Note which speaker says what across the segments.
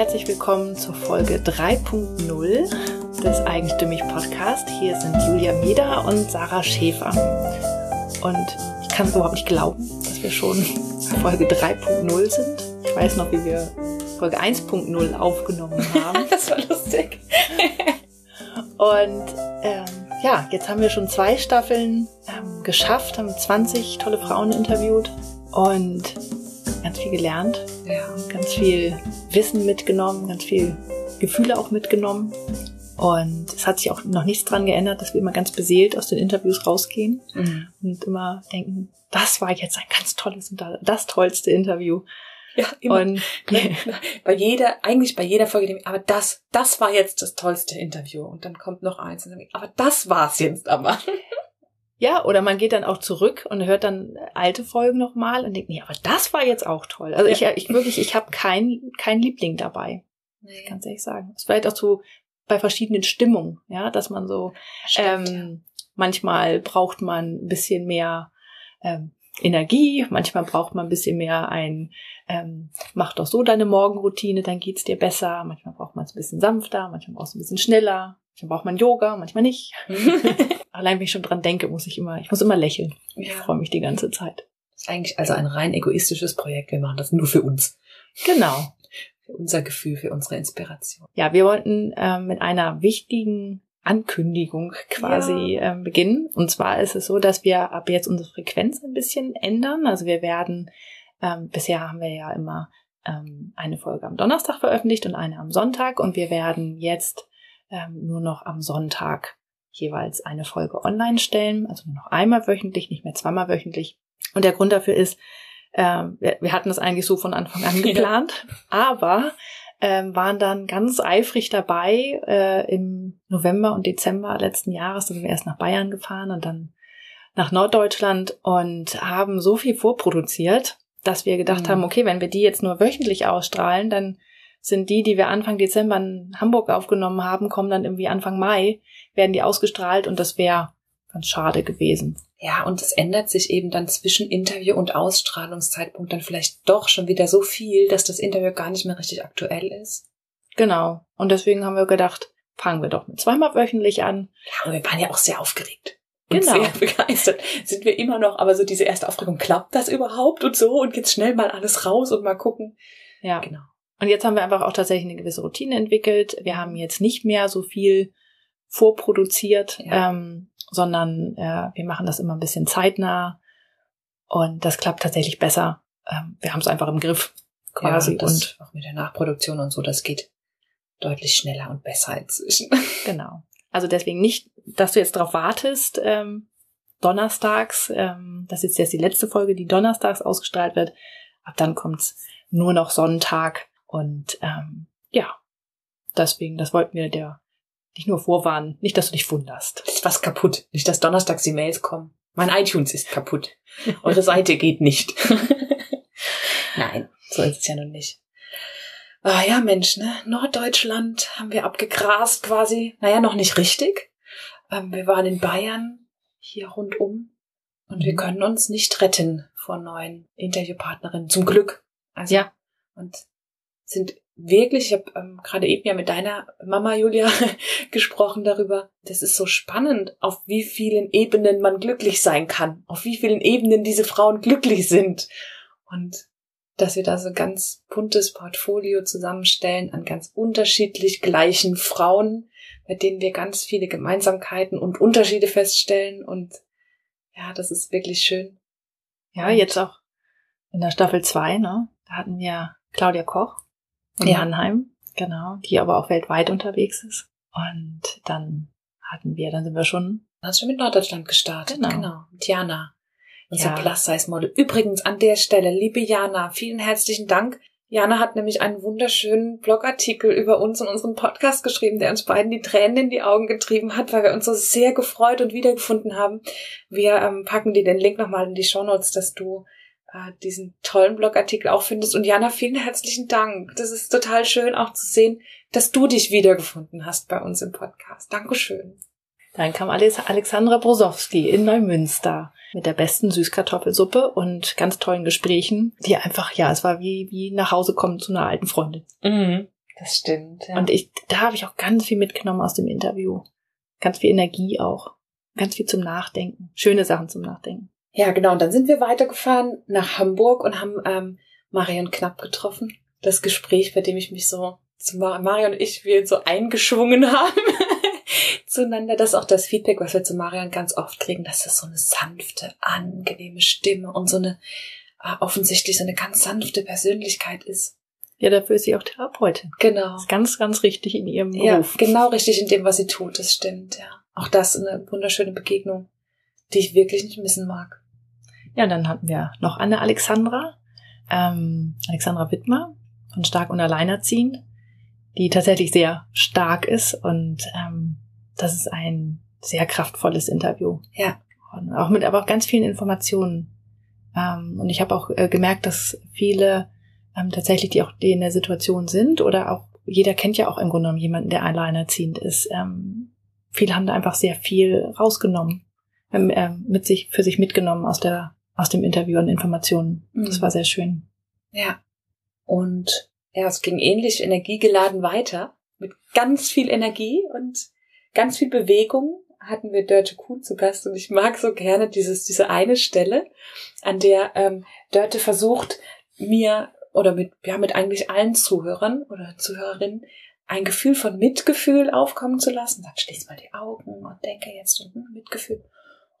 Speaker 1: herzlich willkommen zur Folge 3.0 des Eigenstimmig Podcast. Hier sind Julia Meder und Sarah Schäfer. Und ich kann es überhaupt nicht glauben, dass wir schon Folge 3.0 sind. Ich weiß noch, wie wir Folge 1.0 aufgenommen haben.
Speaker 2: das war lustig.
Speaker 1: und ähm, ja, jetzt haben wir schon zwei Staffeln ähm, geschafft, haben 20 tolle Frauen interviewt und ganz viel gelernt,
Speaker 2: Ja.
Speaker 1: ganz viel Wissen mitgenommen, ganz viel Gefühle auch mitgenommen. Und es hat sich auch noch nichts dran geändert, dass wir immer ganz beseelt aus den Interviews rausgehen
Speaker 2: Mhm.
Speaker 1: und immer denken, das war jetzt ein ganz tolles und das tollste Interview.
Speaker 2: Ja, immer.
Speaker 1: Und
Speaker 2: Ne? Bei jeder, eigentlich bei jeder Folge, ich, aber das, das war jetzt das tollste Interview. Und dann kommt noch eins und dann, aber das war's jetzt aber.
Speaker 1: Ja, oder man geht dann auch zurück und hört dann alte Folgen nochmal und denkt, nee, aber das war jetzt auch toll. Also ich, ich wirklich, ich habe kein, kein Liebling dabei, ganz ehrlich sagen. Es vielleicht auch so bei verschiedenen Stimmungen, ja, dass man so
Speaker 2: Stimmt,
Speaker 1: Ähm, manchmal braucht man ein bisschen mehr ähm, Energie, manchmal braucht man ein bisschen mehr ein, ähm, mach doch so deine Morgenroutine, dann geht's dir besser. Manchmal braucht man es ein bisschen sanfter, manchmal braucht es ein bisschen schneller, manchmal braucht man Yoga, manchmal nicht.
Speaker 2: ja.
Speaker 1: Allein wenn ich schon dran denke, muss ich immer, ich muss immer lächeln. Ich
Speaker 2: Ja.
Speaker 1: freue mich die ganze Zeit.
Speaker 2: Das ist eigentlich also ein rein egoistisches Projekt. Wir machen das nur für uns.
Speaker 1: Genau.
Speaker 2: Für unser Gefühl, für unsere Inspiration.
Speaker 1: Ja, wir wollten ähm, mit einer wichtigen Ankündigung quasi ähm, beginnen. Und zwar ist es so, dass wir ab jetzt unsere Frequenz ein bisschen ändern. Also wir werden, ähm, bisher haben wir ja immer ähm, eine Folge am Donnerstag veröffentlicht und eine am Sonntag. Und wir werden jetzt ähm, nur noch am Sonntag jeweils eine Folge online stellen. Also nur noch einmal wöchentlich, nicht mehr zweimal wöchentlich. Und der Grund dafür ist, ähm, wir, wir hatten das eigentlich so von Anfang an
Speaker 2: Ja.
Speaker 1: geplant, aber ähm, waren dann ganz eifrig dabei äh, im November und Dezember letzten Jahres. Da sind wir erst nach Bayern gefahren und dann nach Norddeutschland und haben so viel vorproduziert, dass wir gedacht
Speaker 2: Mhm.
Speaker 1: haben, okay, wenn wir die jetzt nur wöchentlich ausstrahlen, dann sind die, die wir Anfang Dezember in Hamburg aufgenommen haben, kommen dann irgendwie Anfang Mai, werden die ausgestrahlt und das wäre ganz schade gewesen.
Speaker 2: Ja, und es ändert sich eben dann zwischen Interview und Ausstrahlungszeitpunkt dann vielleicht doch schon wieder so viel, dass das Interview gar nicht mehr richtig aktuell ist.
Speaker 1: Genau. Und deswegen haben wir gedacht, fangen wir doch mit zweimal wöchentlich an.
Speaker 2: Ja, aber wir waren ja auch sehr aufgeregt. Und
Speaker 1: Genau.
Speaker 2: sehr begeistert. Sind wir immer noch, aber so diese erste Aufregung, klappt das überhaupt und so? Und jetzt schnell mal alles raus und mal gucken.
Speaker 1: Ja.
Speaker 2: Genau.
Speaker 1: Und jetzt haben wir einfach auch tatsächlich eine gewisse Routine entwickelt. Wir haben jetzt nicht mehr so viel vorproduziert,
Speaker 2: Ja.
Speaker 1: ähm, sondern äh, wir machen das immer ein bisschen zeitnah. Und das klappt tatsächlich besser. Ähm, wir haben es einfach im Griff quasi.
Speaker 2: Ja, das
Speaker 1: und
Speaker 2: auch mit der Nachproduktion und so, das geht deutlich schneller und besser inzwischen.
Speaker 1: genau. Also deswegen nicht, dass du jetzt darauf wartest, ähm, donnerstags, ähm, das ist jetzt die letzte Folge, die donnerstags ausgestrahlt wird. Ab dann kommt's nur noch Sonntag. Und ähm, ja, deswegen, das wollten wir dir nicht nur vorwarnen, nicht, dass du dich wunderst.
Speaker 2: Ist was kaputt. Nicht, dass donnerstags die Mails kommen. Mein iTunes ist kaputt. Eure Seite geht nicht. Nein, so ist es ja nun nicht. Ah ja, Mensch, ne? Norddeutschland haben wir abgegrast quasi. Naja, noch nicht richtig. Ähm, wir waren in Bayern, hier rundum. Und wir
Speaker 1: Mhm.
Speaker 2: können uns nicht retten vor neuen Interviewpartnerinnen. Zum Glück. Also,
Speaker 1: Ja.
Speaker 2: Und sind wirklich, ich habe ähm, gerade eben ja mit deiner Mama Julia gesprochen darüber. Das ist so spannend, auf wie vielen Ebenen man glücklich sein kann, auf wie vielen Ebenen diese Frauen glücklich sind. Und dass wir da so ein ganz buntes Portfolio zusammenstellen an ganz unterschiedlich gleichen Frauen, bei denen wir ganz viele Gemeinsamkeiten und Unterschiede feststellen. Und ja, das ist wirklich schön.
Speaker 1: Ja, jetzt auch in der Staffel 2, ne? Da hatten wir Claudia Koch in
Speaker 2: Ja.
Speaker 1: Mannheim, genau, die aber auch weltweit unterwegs ist. Und dann hatten wir, dann sind wir schon,
Speaker 2: Hast schon mit Norddeutschland gestartet.
Speaker 1: Genau.
Speaker 2: genau. Mit Jana. Unser
Speaker 1: Ja.
Speaker 2: Plus-Size-Model. Übrigens an der Stelle, liebe Jana, vielen herzlichen Dank. Jana hat nämlich einen wunderschönen Blogartikel über uns und unseren Podcast geschrieben, der uns beiden die Tränen in die Augen getrieben hat, weil wir uns so sehr gefreut und wiedergefunden haben. Wir ähm, packen dir den Link nochmal in die Shownotes, dass du äh, diesen tollen Blogartikel auch findest. Und Jana, vielen herzlichen Dank. Das ist total schön auch zu sehen, dass du dich wiedergefunden hast bei uns im Podcast. Dankeschön.
Speaker 1: dann kam Alex- Alexandra Brosowski in Neumünster mit der besten Süßkartoffelsuppe und ganz tollen Gesprächen, die einfach, ja, es war wie, wie nach Hause kommen zu einer alten Freundin.
Speaker 2: Mhm. Das stimmt. Ja.
Speaker 1: Und ich, da habe ich auch ganz viel mitgenommen aus dem Interview. Ganz viel Energie auch. Ganz viel zum Nachdenken. Schöne Sachen zum Nachdenken.
Speaker 2: Ja, genau. Und dann sind wir weitergefahren nach Hamburg und haben ähm, Marion Knapp getroffen. Das Gespräch, bei dem ich mich so, zu Marion und ich, wir so eingeschwungen haben zueinander. Das ist auch das Feedback, was wir zu Marion ganz oft kriegen, dass das so eine sanfte, angenehme Stimme und so eine, äh, offensichtlich so eine ganz sanfte Persönlichkeit ist.
Speaker 1: Ja, dafür ist sie auch Therapeutin.
Speaker 2: Genau.
Speaker 1: Das ist ganz, ganz richtig in ihrem Beruf.
Speaker 2: Ja, genau richtig in dem, was sie tut. Das stimmt, ja. Auch das eine wunderschöne Begegnung, die ich wirklich nicht missen mag.
Speaker 1: Ja, dann hatten wir noch Anne Alexandra, ähm, Alexandra Wittmer von Stark und Alleinerziehend, die tatsächlich sehr stark ist und ähm, das ist ein sehr kraftvolles Interview.
Speaker 2: Ja.
Speaker 1: Und auch mit aber auch ganz vielen Informationen. Ähm, und ich habe auch äh, gemerkt, dass viele ähm, tatsächlich, die auch die in der Situation sind oder auch jeder kennt ja auch im Grunde genommen jemanden, der alleinerziehend ist. Ähm, viele haben da einfach sehr viel rausgenommen, mit sich für sich mitgenommen aus der aus dem Interview und Informationen. Mhm. Das war sehr schön.
Speaker 2: Ja. Und ja, es ging ähnlich energiegeladen weiter mit ganz viel Energie und ganz viel Bewegung hatten wir Dörte Kuhn zu Gast und ich mag so gerne dieses diese eine Stelle, an der ähm, Dörte versucht mir oder mit, ja, mit eigentlich allen Zuhörern oder Zuhörerinnen ein Gefühl von Mitgefühl aufkommen zu lassen. Dann schließ mal die Augen und denke jetzt hm, Mitgefühl.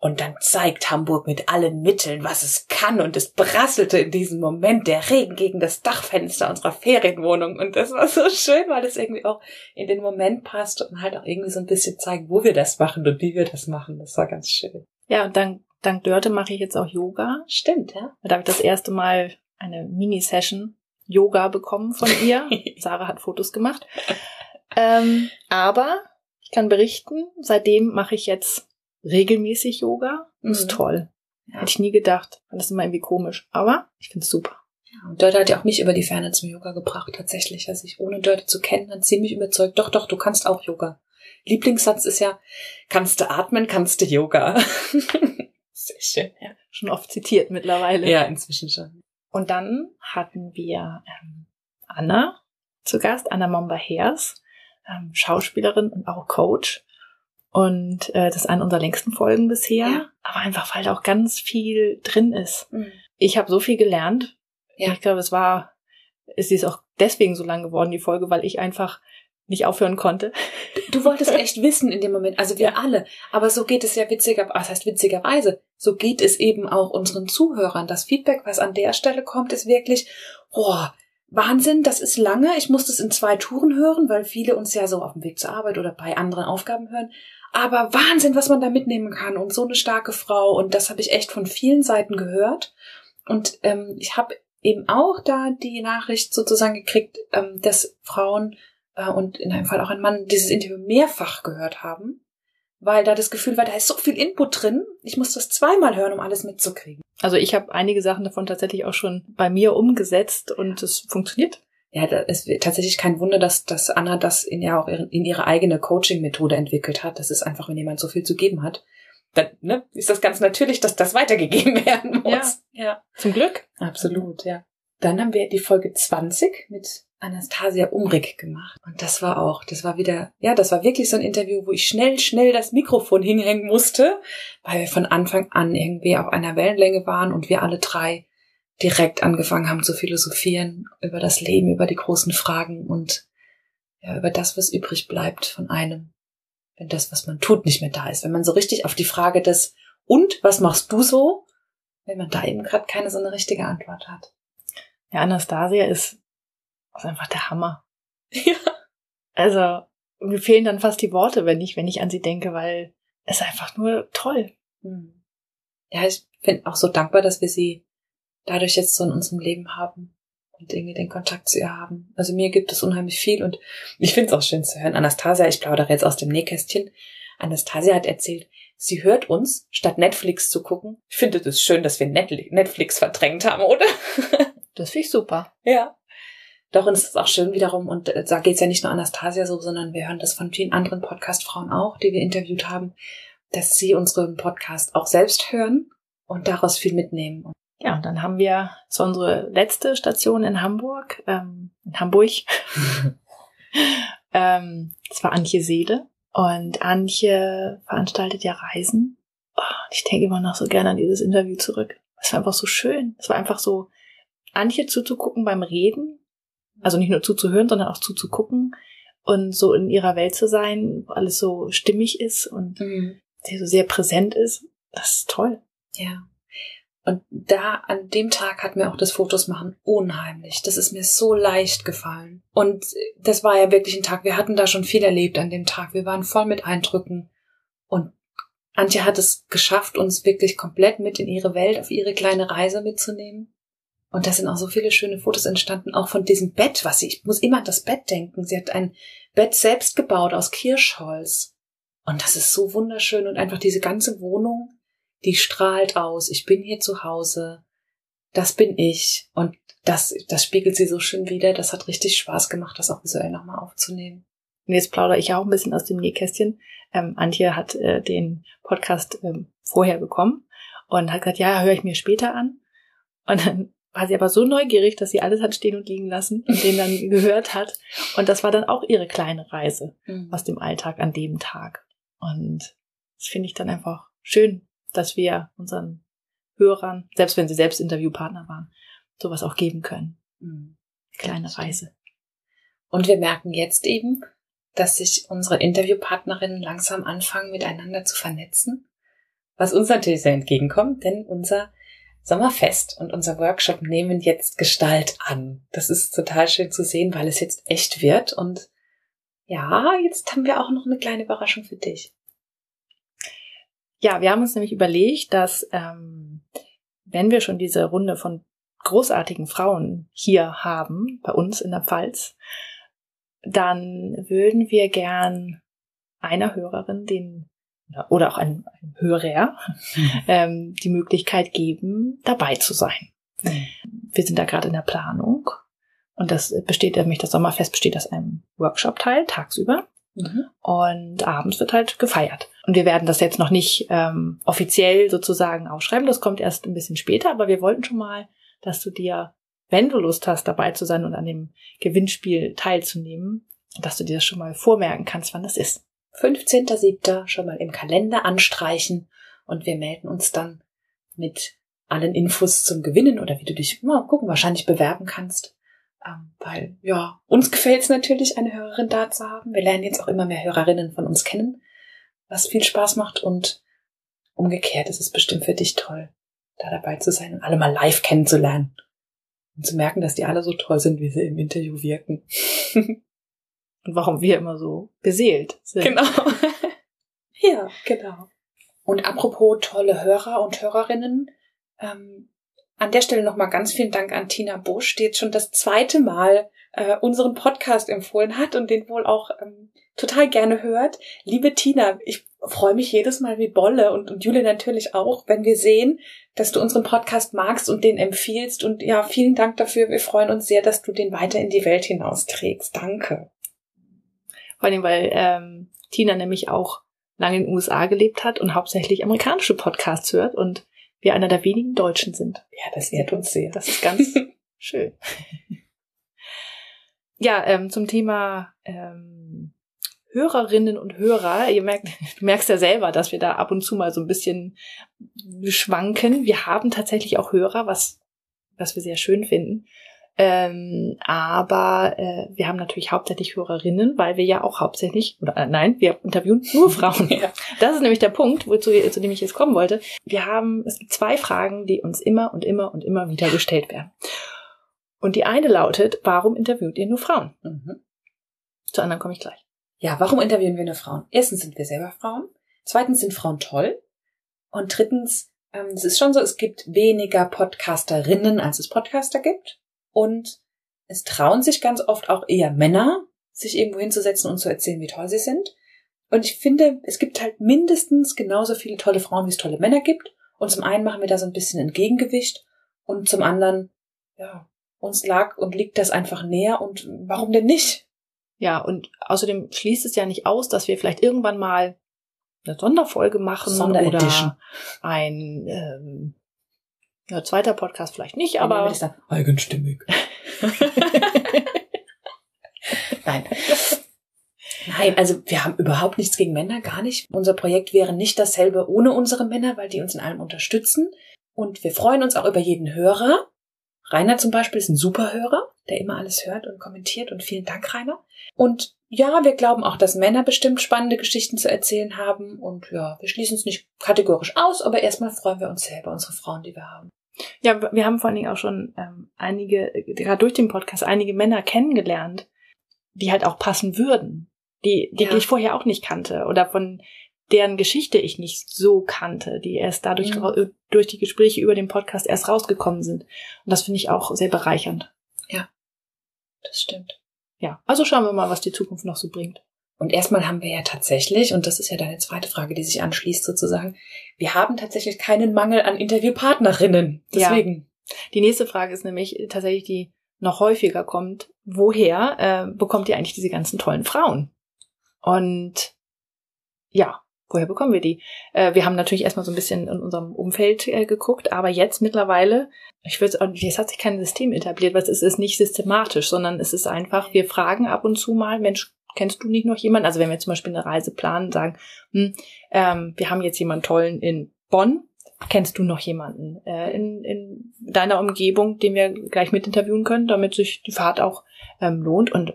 Speaker 2: Und dann zeigt Hamburg mit allen Mitteln, was es kann. Und es prasselte in diesem Moment der Regen gegen das Dachfenster unserer Ferienwohnung. Und das war so schön, weil es irgendwie auch in den Moment passt und halt auch irgendwie so ein bisschen zeigt, wo wir das machen und wie wir das machen. Das war ganz schön.
Speaker 1: Ja, und dann dank Dörte mache ich jetzt auch Yoga.
Speaker 2: Stimmt, ja.
Speaker 1: Da habe ich das erste Mal eine Mini-Session Yoga bekommen von ihr. Sarah hat Fotos gemacht. Ähm, aber ich kann berichten, seitdem mache ich jetzt regelmäßig Yoga. Das ist mhm. toll. Ja. Hätte ich nie gedacht. Fand das immer irgendwie komisch. Aber ich finde es super.
Speaker 2: Ja, und Dörte hat ja auch mich über die Ferne zum Yoga gebracht, tatsächlich. Also ich ohne Dörte zu kennen, dann ziemlich überzeugt. Doch, doch, du kannst auch Yoga. Lieblingssatz ist ja, kannst du atmen, kannst du Yoga.
Speaker 1: Sehr schön, ja. Schon oft zitiert mittlerweile.
Speaker 2: Ja, inzwischen schon.
Speaker 1: Und dann hatten wir ähm, Anna zu Gast, Anna Momba-Hers, ähm, Schauspielerin und auch Coach. Und äh, das ist eine unserer längsten Folgen bisher. Ja. Aber einfach, weil da auch ganz viel drin ist. Mhm. Ich habe so viel gelernt. Ja. Ich glaube, es war, es ist auch deswegen so lang geworden, die Folge, weil ich einfach nicht aufhören konnte.
Speaker 2: Du wolltest echt wissen in dem Moment, also wir alle. Aber so geht es ja witziger, was heißt witzigerweise? So geht es eben auch unseren Zuhörern. Das Feedback, was an der Stelle kommt, ist wirklich, boah, Wahnsinn, das ist lange. Ich muss das in zwei Touren hören, weil viele uns ja so auf dem Weg zur Arbeit oder bei anderen Aufgaben hören. Aber Wahnsinn, was man da mitnehmen kann und so eine starke Frau. Und das habe ich echt von vielen Seiten gehört. Und ähm, ich habe eben auch da die Nachricht sozusagen gekriegt, ähm, dass Frauen äh, und in einem Fall auch ein Mann dieses Interview mehrfach gehört haben, weil da das Gefühl war, da ist so viel Input drin, ich muss das zweimal hören, um alles mitzukriegen.
Speaker 1: Also ich habe einige Sachen davon tatsächlich auch schon bei mir umgesetzt und es funktioniert.
Speaker 2: Ja, es ist tatsächlich kein Wunder, dass, dass Anna das in ja auch in ihre eigene Coaching-Methode entwickelt hat. Das ist einfach, wenn jemand so viel zu geben hat, dann ne, ist das ganz natürlich, dass das weitergegeben werden muss.
Speaker 1: Ja, ja. Zum Glück.
Speaker 2: Absolut, ja. Dann haben wir die Folge 20 mit Anastasia Umrig gemacht. Und das war auch, das war wieder, ja, das war wirklich so ein Interview, wo ich schnell, schnell das Mikrofon hinhängen musste, weil wir von Anfang an irgendwie auf einer Wellenlänge waren und wir alle drei direkt angefangen haben zu philosophieren über das Leben, über die großen Fragen und ja, über das, was übrig bleibt von einem, wenn das, was man tut, nicht mehr da ist. Wenn man so richtig auf die Frage des und was machst du so, wenn man da eben gerade keine so eine richtige Antwort hat.
Speaker 1: Ja, Anastasia ist ist einfach der Hammer.
Speaker 2: Ja.
Speaker 1: Also, mir fehlen dann fast die Worte, wenn ich, wenn ich an sie denke, weil es einfach nur toll.
Speaker 2: Hm. Ja, ich bin auch so dankbar, dass wir sie dadurch jetzt so in unserem Leben haben und irgendwie den Kontakt zu ihr haben. Also mir gibt es unheimlich viel und ich finde es auch schön zu hören. Anastasia, ich plaudere jetzt aus dem Nähkästchen. Anastasia hat erzählt, sie hört uns, statt Netflix zu gucken. Ich finde es schön, dass wir Netflix verdrängt haben, oder?
Speaker 1: Das finde ich super.
Speaker 2: Ja. Doch, und es ist auch schön wiederum, und äh, da geht's ja nicht nur Anastasia so, sondern wir hören das von vielen anderen Podcast-Frauen auch, die wir interviewt haben, dass sie unseren Podcast auch selbst hören und daraus viel mitnehmen.
Speaker 1: Ja, und dann haben wir so unsere letzte Station in Hamburg, ähm, in Hamburg, ähm, das war Antje Seele. Und Antje veranstaltet ja Reisen. Oh, ich denke immer noch so gerne an dieses Interview zurück. Es war einfach so schön. Es war einfach so, Antje zuzugucken beim Reden. Also nicht nur zuzuhören, sondern auch zuzugucken und so in ihrer Welt zu sein, wo alles so stimmig ist und mhm. sie so sehr präsent ist. Das ist toll.
Speaker 2: Ja. Und da, an dem Tag hat mir auch das Fotos machen unheimlich. Das ist mir so leicht gefallen. Und das war ja wirklich ein Tag. Wir hatten da schon viel erlebt an dem Tag. Wir waren voll mit Eindrücken. Und Antje hat es geschafft, uns wirklich komplett mit in ihre Welt, auf ihre kleine Reise mitzunehmen. Und da sind auch so viele schöne Fotos entstanden, auch von diesem Bett, was sie, ich muss immer an das Bett denken. Sie hat ein Bett selbst gebaut aus Kirschholz. Und das ist so wunderschön und einfach diese ganze Wohnung die strahlt aus, ich bin hier zu Hause, das bin ich. Und das, das spiegelt sie so schön wieder. Das hat richtig Spaß gemacht, das auch visuell nochmal aufzunehmen.
Speaker 1: Und jetzt plaudere ich auch ein bisschen aus dem Nähkästchen. Ähm, Antje hat äh, den Podcast ähm, vorher bekommen und hat gesagt, ja, höre ich mir später an. Und dann war sie aber so neugierig, dass sie alles hat stehen und liegen lassen und den dann gehört hat. Und das war dann auch ihre kleine Reise mhm. aus dem Alltag an dem Tag. Und das finde ich dann einfach schön, dass wir unseren Hörern, selbst wenn sie selbst Interviewpartner waren, sowas auch geben können. Mhm. Kleine Reise.
Speaker 2: Und wir merken jetzt eben, dass sich unsere Interviewpartnerinnen langsam anfangen, miteinander zu vernetzen. Was uns natürlich sehr entgegenkommt, denn unser Sommerfest und unser Workshop nehmen jetzt Gestalt an. Das ist total schön zu sehen, weil es jetzt echt wird. Und ja, jetzt haben wir auch noch eine kleine Überraschung für dich.
Speaker 1: Ja, wir haben uns nämlich überlegt, dass ähm, wenn wir schon diese Runde von großartigen Frauen hier haben, bei uns in der Pfalz, dann würden wir gern einer Hörerin den oder auch einem, einem Hörer ähm, die Möglichkeit geben, dabei zu sein. Mhm. Wir sind da gerade in der Planung und das besteht nämlich das Sommerfest besteht aus einem Workshop-Teil tagsüber Mhm. Und abends wird halt gefeiert. Und wir werden das jetzt noch nicht ähm, offiziell sozusagen ausschreiben. Das kommt erst ein bisschen später, aber wir wollten schon mal, dass du dir, wenn du Lust hast, dabei zu sein und an dem Gewinnspiel teilzunehmen, dass du dir das schon mal vormerken kannst, wann das ist.
Speaker 2: 15.07. schon mal im Kalender anstreichen und wir melden uns dann mit allen Infos zum Gewinnen oder wie du dich mal gucken, wahrscheinlich bewerben kannst. Ähm, weil, ja, uns gefällt es natürlich, eine Hörerin da zu haben. Wir lernen jetzt auch immer mehr Hörerinnen von uns kennen, was viel Spaß macht und umgekehrt ist es bestimmt für dich toll, da dabei zu sein und alle mal live kennenzulernen. Und zu merken, dass die alle so toll sind, wie sie im Interview wirken.
Speaker 1: und warum wir immer so beseelt sind.
Speaker 2: Genau. ja, genau. Und apropos tolle Hörer und Hörerinnen, ähm, an der Stelle nochmal ganz vielen Dank an Tina Busch, die jetzt schon das zweite Mal äh, unseren Podcast empfohlen hat und den wohl auch ähm, total gerne hört. Liebe Tina, ich freue mich jedes Mal wie Bolle und, und Julie natürlich auch, wenn wir sehen, dass du unseren Podcast magst und den empfiehlst. Und ja, vielen Dank dafür. Wir freuen uns sehr, dass du den weiter in die Welt hinausträgst. Danke.
Speaker 1: Vor allem, weil ähm, Tina nämlich auch lange in den USA gelebt hat und hauptsächlich amerikanische Podcasts hört und wir einer der wenigen Deutschen sind.
Speaker 2: Ja, das ehrt uns sehr.
Speaker 1: Das ist ganz schön. Ja, ähm, zum Thema ähm, Hörerinnen und Hörer. Ihr merkt, du merkst ja selber, dass wir da ab und zu mal so ein bisschen schwanken. Wir haben tatsächlich auch Hörer, was, was wir sehr schön finden. Ähm, aber äh, wir haben natürlich hauptsächlich Hörerinnen, weil wir ja auch hauptsächlich, oder äh, nein, wir interviewen nur Frauen. ja. Das ist nämlich der Punkt, wozu, zu dem ich jetzt kommen wollte. Wir haben, es gibt zwei Fragen, die uns immer und immer und immer wieder gestellt werden. Und die eine lautet, warum interviewt ihr nur Frauen? Mhm. Zu anderen komme ich gleich.
Speaker 2: Ja, warum interviewen wir nur Frauen? Erstens sind wir selber Frauen. Zweitens sind Frauen toll. Und drittens, ähm, es ist schon so, es gibt weniger Podcasterinnen, als es Podcaster gibt. Und es trauen sich ganz oft auch eher Männer, sich irgendwo hinzusetzen und zu erzählen, wie toll sie sind. Und ich finde, es gibt halt mindestens genauso viele tolle Frauen, wie es tolle Männer gibt. Und zum einen machen wir da so ein bisschen ein Gegengewicht und zum anderen, ja, uns lag und liegt das einfach näher und warum denn nicht?
Speaker 1: Ja, und außerdem schließt es ja nicht aus, dass wir vielleicht irgendwann mal eine Sonderfolge machen oder ein ähm, ja, zweiter Podcast vielleicht nicht, aber.
Speaker 2: Dann eigenstimmig. Nein. Nein, also wir haben überhaupt nichts gegen Männer, gar nicht. Unser Projekt wäre nicht dasselbe ohne unsere Männer, weil die uns in allem unterstützen. Und wir freuen uns auch über jeden Hörer. Rainer zum Beispiel ist ein super Hörer, der immer alles hört und kommentiert. Und vielen Dank, Rainer. Und ja, wir glauben auch, dass Männer bestimmt spannende Geschichten zu erzählen haben. Und ja, wir schließen es nicht kategorisch aus, aber erstmal freuen wir uns sehr über unsere Frauen, die wir haben.
Speaker 1: Ja, wir haben vor allen Dingen auch schon ähm, einige, gerade durch den Podcast, einige Männer kennengelernt, die halt auch passen würden, die, die ja. ich vorher auch nicht kannte oder von deren Geschichte ich nicht so kannte, die erst dadurch mhm. durch die Gespräche über den Podcast erst rausgekommen sind. Und das finde ich auch sehr bereichernd.
Speaker 2: Ja, das stimmt.
Speaker 1: Ja, also schauen wir mal, was die Zukunft noch so bringt.
Speaker 2: Und erstmal haben wir ja tatsächlich, und das ist ja deine zweite Frage, die sich anschließt sozusagen, wir haben tatsächlich keinen Mangel an Interviewpartnerinnen. Deswegen.
Speaker 1: Ja. Die nächste Frage ist nämlich tatsächlich die noch häufiger kommt, woher äh, bekommt ihr eigentlich diese ganzen tollen Frauen? Und ja, woher bekommen wir die? Äh, wir haben natürlich erstmal so ein bisschen in unserem Umfeld äh, geguckt, aber jetzt mittlerweile, ich würde auch jetzt hat sich kein System etabliert, weil es ist nicht systematisch, sondern es ist einfach, wir fragen ab und zu mal, Mensch, kennst du nicht noch jemanden? Also wenn wir zum Beispiel eine Reise planen, sagen, hm, ähm, wir haben jetzt jemanden tollen in Bonn, kennst du noch jemanden äh, in, in deiner Umgebung, den wir gleich mit interviewen können, damit sich die Fahrt auch ähm, lohnt? Und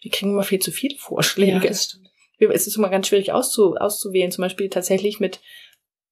Speaker 1: wir kriegen immer viel zu viele Vorschläge. Ja, es ist immer ganz schwierig auszu, auszuwählen, zum Beispiel tatsächlich mit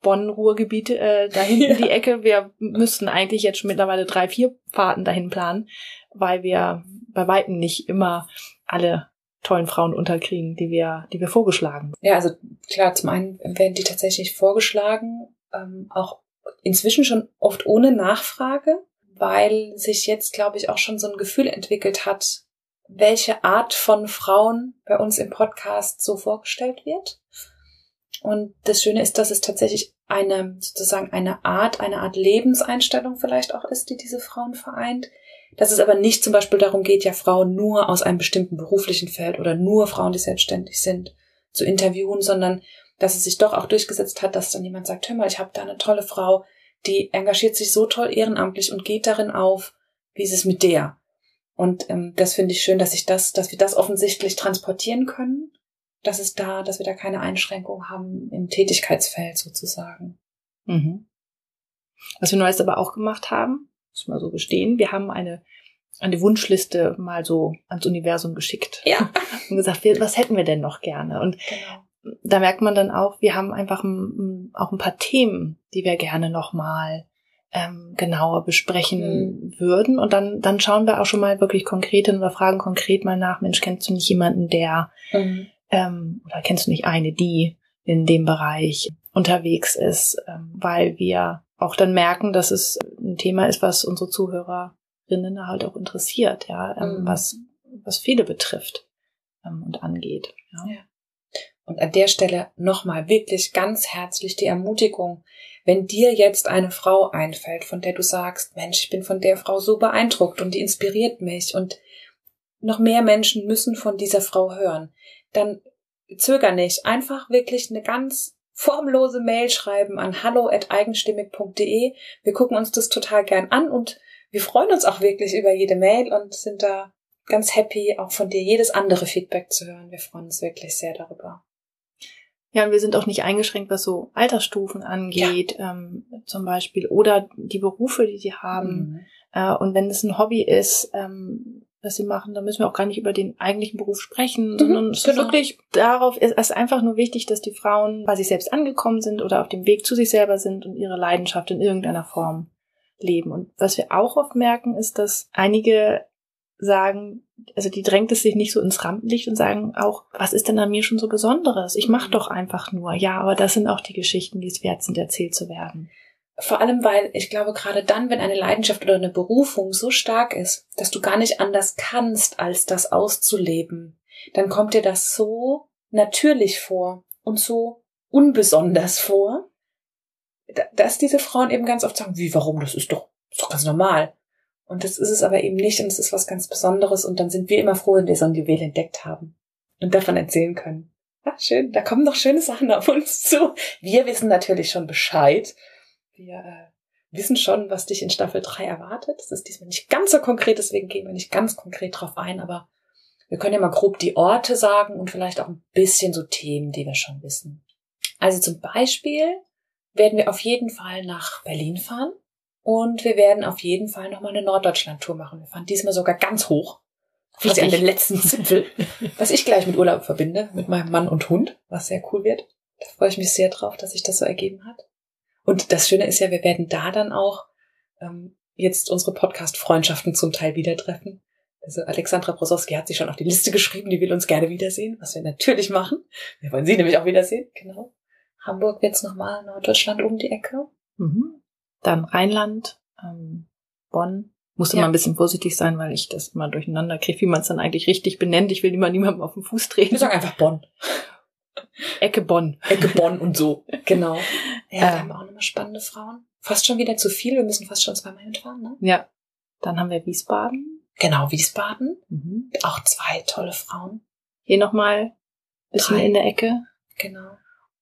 Speaker 1: Bonn-Ruhrgebiet äh, da hinten ja. die Ecke. Wir müssten eigentlich jetzt schon mittlerweile drei, vier Fahrten dahin planen, weil wir bei Weitem nicht immer alle tollen Frauen unterkriegen, die wir, die wir vorgeschlagen.
Speaker 2: Ja, also klar, zum einen werden die tatsächlich vorgeschlagen, ähm, auch inzwischen schon oft ohne Nachfrage, weil sich jetzt, glaube ich, auch schon so ein Gefühl entwickelt hat, welche Art von Frauen bei uns im Podcast so vorgestellt wird. Und das Schöne ist, dass es tatsächlich eine, sozusagen eine Art, eine Art Lebenseinstellung vielleicht auch ist, die diese Frauen vereint, dass es aber nicht zum Beispiel darum geht, ja Frauen nur aus einem bestimmten beruflichen Feld oder nur Frauen, die selbstständig sind, zu interviewen, sondern dass es sich doch auch durchgesetzt hat, dass dann jemand sagt, hör mal, ich habe da eine tolle Frau, die engagiert sich so toll ehrenamtlich und geht darin auf, wie ist es mit der? Und ähm, das finde ich schön, dass ich das, dass wir das offensichtlich transportieren können, dass es da, dass wir da keine Einschränkung haben im Tätigkeitsfeld sozusagen.
Speaker 1: Mhm. Was wir neues aber auch gemacht haben, muss mal so gestehen. Wir haben eine, eine Wunschliste mal so ans Universum geschickt.
Speaker 2: Ja.
Speaker 1: Und gesagt, was hätten wir denn noch gerne? Und genau. da merkt man dann auch, wir haben einfach ein, auch ein paar Themen, die wir gerne noch mal ähm, genauer besprechen mhm. würden. Und dann, dann schauen wir auch schon mal wirklich konkret hin oder fragen konkret mal nach, Mensch, kennst du nicht jemanden, der mhm. ähm, oder kennst du nicht eine, die in dem Bereich unterwegs ist, ähm, weil wir auch dann merken, dass es ein Thema ist, was unsere Zuhörerinnen halt auch interessiert, ja, ähm, mhm. was, was viele betrifft ähm, und angeht. Ja. ja.
Speaker 2: Und an der Stelle nochmal wirklich ganz herzlich die Ermutigung, wenn dir jetzt eine Frau einfällt, von der du sagst, Mensch, ich bin von der Frau so beeindruckt und die inspiriert mich und noch mehr Menschen müssen von dieser Frau hören, dann zöger nicht, einfach wirklich eine ganz formlose Mail schreiben an hallo@eigenstimmig.de. Wir gucken uns das total gern an und wir freuen uns auch wirklich über jede Mail und sind da ganz happy, auch von dir jedes andere Feedback zu hören. Wir freuen uns wirklich sehr darüber.
Speaker 1: Ja, und wir sind auch nicht eingeschränkt, was so Altersstufen angeht, ja. ähm, zum Beispiel, oder die Berufe, die sie haben. Mhm. Äh, und wenn es ein Hobby ist, ähm, was sie machen, dann müssen wir auch gar nicht über den eigentlichen Beruf sprechen, mhm, sondern es genau. ist wirklich darauf, ist es einfach nur wichtig, dass die Frauen bei sich selbst angekommen sind oder auf dem Weg zu sich selber sind und ihre Leidenschaft in irgendeiner Form leben. Und was wir auch oft merken, ist, dass einige sagen, also die drängt es sich nicht so ins Rampenlicht und sagen auch, was ist denn an mir schon so Besonderes? Ich mache mhm. doch einfach nur. Ja, aber das sind auch die Geschichten, die es wert sind, erzählt zu werden.
Speaker 2: Vor allem, weil ich glaube, gerade dann, wenn eine Leidenschaft oder eine Berufung so stark ist, dass du gar nicht anders kannst, als das auszuleben, dann kommt dir das so natürlich vor und so unbesonders vor, dass diese Frauen eben ganz oft sagen, wie, warum, das ist doch, ist doch ganz normal. Und das ist es aber eben nicht und es ist was ganz Besonderes und dann sind wir immer froh, wenn wir so ein Juwel entdeckt haben und davon erzählen können. Ach, schön, da kommen noch schöne Sachen auf uns zu. Wir wissen natürlich schon Bescheid wir äh, wissen schon, was dich in Staffel 3 erwartet. Das ist diesmal nicht ganz so konkret, deswegen gehen wir nicht ganz konkret drauf ein, aber Wir können ja mal grob die Orte sagen und vielleicht auch ein bisschen so Themen, die wir schon wissen. Also zum Beispiel werden wir auf jeden Fall nach Berlin fahren und wir werden auf jeden Fall nochmal eine Norddeutschland-Tour machen. Wir fahren diesmal sogar ganz hoch. Quasi an den letzten Zipfel, was ich gleich mit Urlaub verbinde, mit meinem Mann und Hund, was sehr cool wird. Da freue ich mich sehr drauf, dass sich das so ergeben hat. Und das Schöne ist ja, wir werden da dann auch ähm, jetzt unsere Podcast-Freundschaften zum Teil wieder treffen. Also Alexandra Brosowski hat sich schon auf die Liste geschrieben, die will uns gerne wiedersehen, was wir natürlich machen. Wir wollen sie nämlich auch wiedersehen, genau. Hamburg wird's nochmal, Norddeutschland um die Ecke.
Speaker 1: Mhm. Dann Rheinland, ähm, Bonn. Muss
Speaker 2: Ja.
Speaker 1: immer ein bisschen vorsichtig sein, weil ich das mal durcheinander kriege, wie man es dann eigentlich richtig benennt. Ich will immer niemandem auf den Fuß treten.
Speaker 2: Wir sagen einfach Bonn.
Speaker 1: Ecke Bonn.
Speaker 2: Ecke Bonn und so. Genau. Ja, wir haben auch nochmal spannende Frauen. Fast schon wieder zu viel, wir müssen fast schon zweimal hinfahren, ne?
Speaker 1: Ja. Dann haben wir Wiesbaden.
Speaker 2: Genau, Wiesbaden.
Speaker 1: Mhm.
Speaker 2: Auch zwei tolle Frauen.
Speaker 1: Hier nochmal bisschen
Speaker 2: Drei.
Speaker 1: in der Ecke.
Speaker 2: Genau.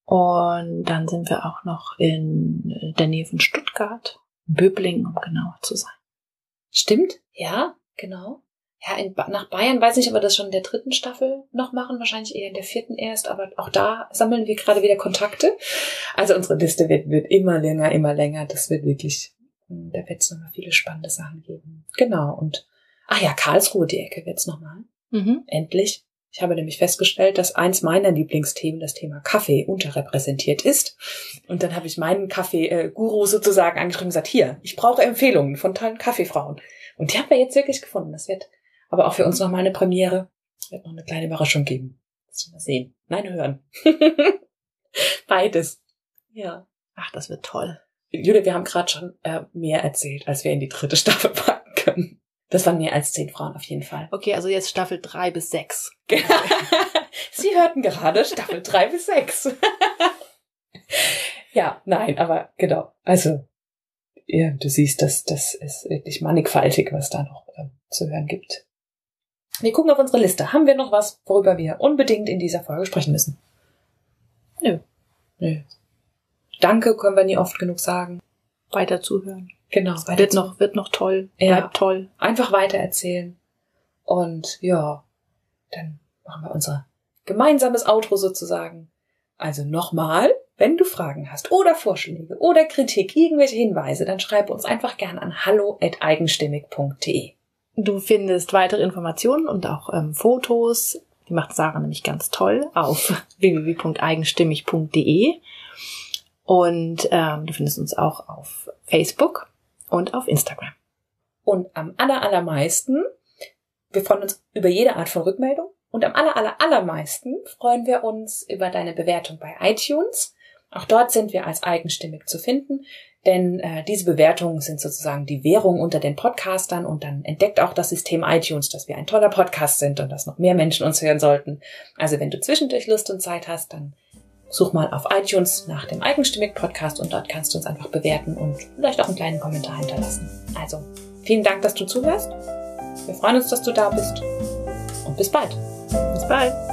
Speaker 1: Und dann sind wir auch noch in der Nähe von Stuttgart. Böblingen, um genauer zu sein.
Speaker 2: Stimmt? Ja, genau. Ja, in nach Bayern weiß nicht, ob wir das schon in der dritten Staffel noch machen, wahrscheinlich eher in der vierten erst, aber auch da sammeln wir gerade wieder Kontakte. Also unsere Liste wird, wird immer länger, immer länger. Das wird wirklich, hm, da wird es nochmal viele spannende Sachen geben. Genau, und ach ja, Karlsruhe, die Ecke wird's nochmal.
Speaker 1: Mhm.
Speaker 2: Endlich. Ich habe nämlich festgestellt, dass eins meiner Lieblingsthemen das Thema Kaffee unterrepräsentiert ist. Und dann habe ich meinen Kaffee-Guru sozusagen angeschrieben und gesagt, hier, ich brauche Empfehlungen von tollen Kaffeefrauen. Und die haben wir jetzt wirklich gefunden. Das wird aber auch für uns nochmal eine Premiere. Es wird noch eine kleine Überraschung geben. Das mal sehen. Nein, hören. Beides. Ja.
Speaker 1: Ach, das wird toll.
Speaker 2: Julia, wir haben gerade schon äh, mehr erzählt, als wir in die dritte Staffel packen können. Das waren mehr als zehn Frauen auf jeden Fall.
Speaker 1: Okay, also jetzt Staffel drei bis sechs.
Speaker 2: Sie hörten gerade Staffel drei bis sechs. ja, nein, aber genau. Also, ja, du siehst, dass das ist wirklich mannigfaltig, was da noch ähm, zu hören gibt. Wir gucken auf unsere Liste. Haben wir noch was, worüber wir unbedingt in dieser Folge sprechen müssen?
Speaker 1: Nö.
Speaker 2: Nö. Danke können wir nie oft genug sagen.
Speaker 1: Weiter zuhören.
Speaker 2: Genau.
Speaker 1: Wird noch, wird noch toll.
Speaker 2: Ja.
Speaker 1: Bleibt toll.
Speaker 2: einfach weiter erzählen. Und ja, dann machen wir unser gemeinsames Outro sozusagen. Also nochmal, wenn du Fragen hast oder Vorschläge oder Kritik, irgendwelche Hinweise, dann schreibe uns einfach gern an hallo@eigenstimmig.de.
Speaker 1: Du findest weitere Informationen und auch ähm, Fotos. Die macht Sarah nämlich ganz toll auf www.eigenstimmig.de. Und ähm, du findest uns auch auf Facebook und auf Instagram.
Speaker 2: Und am aller, allermeisten, wir freuen uns über jede Art von Rückmeldung. Und am aller, aller, allermeisten freuen wir uns über deine Bewertung bei iTunes. Auch dort sind wir als eigenstimmig zu finden, denn äh, diese Bewertungen sind sozusagen die Währung unter den Podcastern und dann entdeckt auch das System iTunes, dass wir ein toller Podcast sind und dass noch mehr Menschen uns hören sollten. Also wenn du zwischendurch Lust und Zeit hast, dann such mal auf iTunes nach dem Eigenstimmig Podcast und dort kannst du uns einfach bewerten und vielleicht auch einen kleinen Kommentar hinterlassen. Also vielen Dank, dass du zuhörst. Wir freuen uns, dass du da bist und bis bald.
Speaker 1: Bis bald.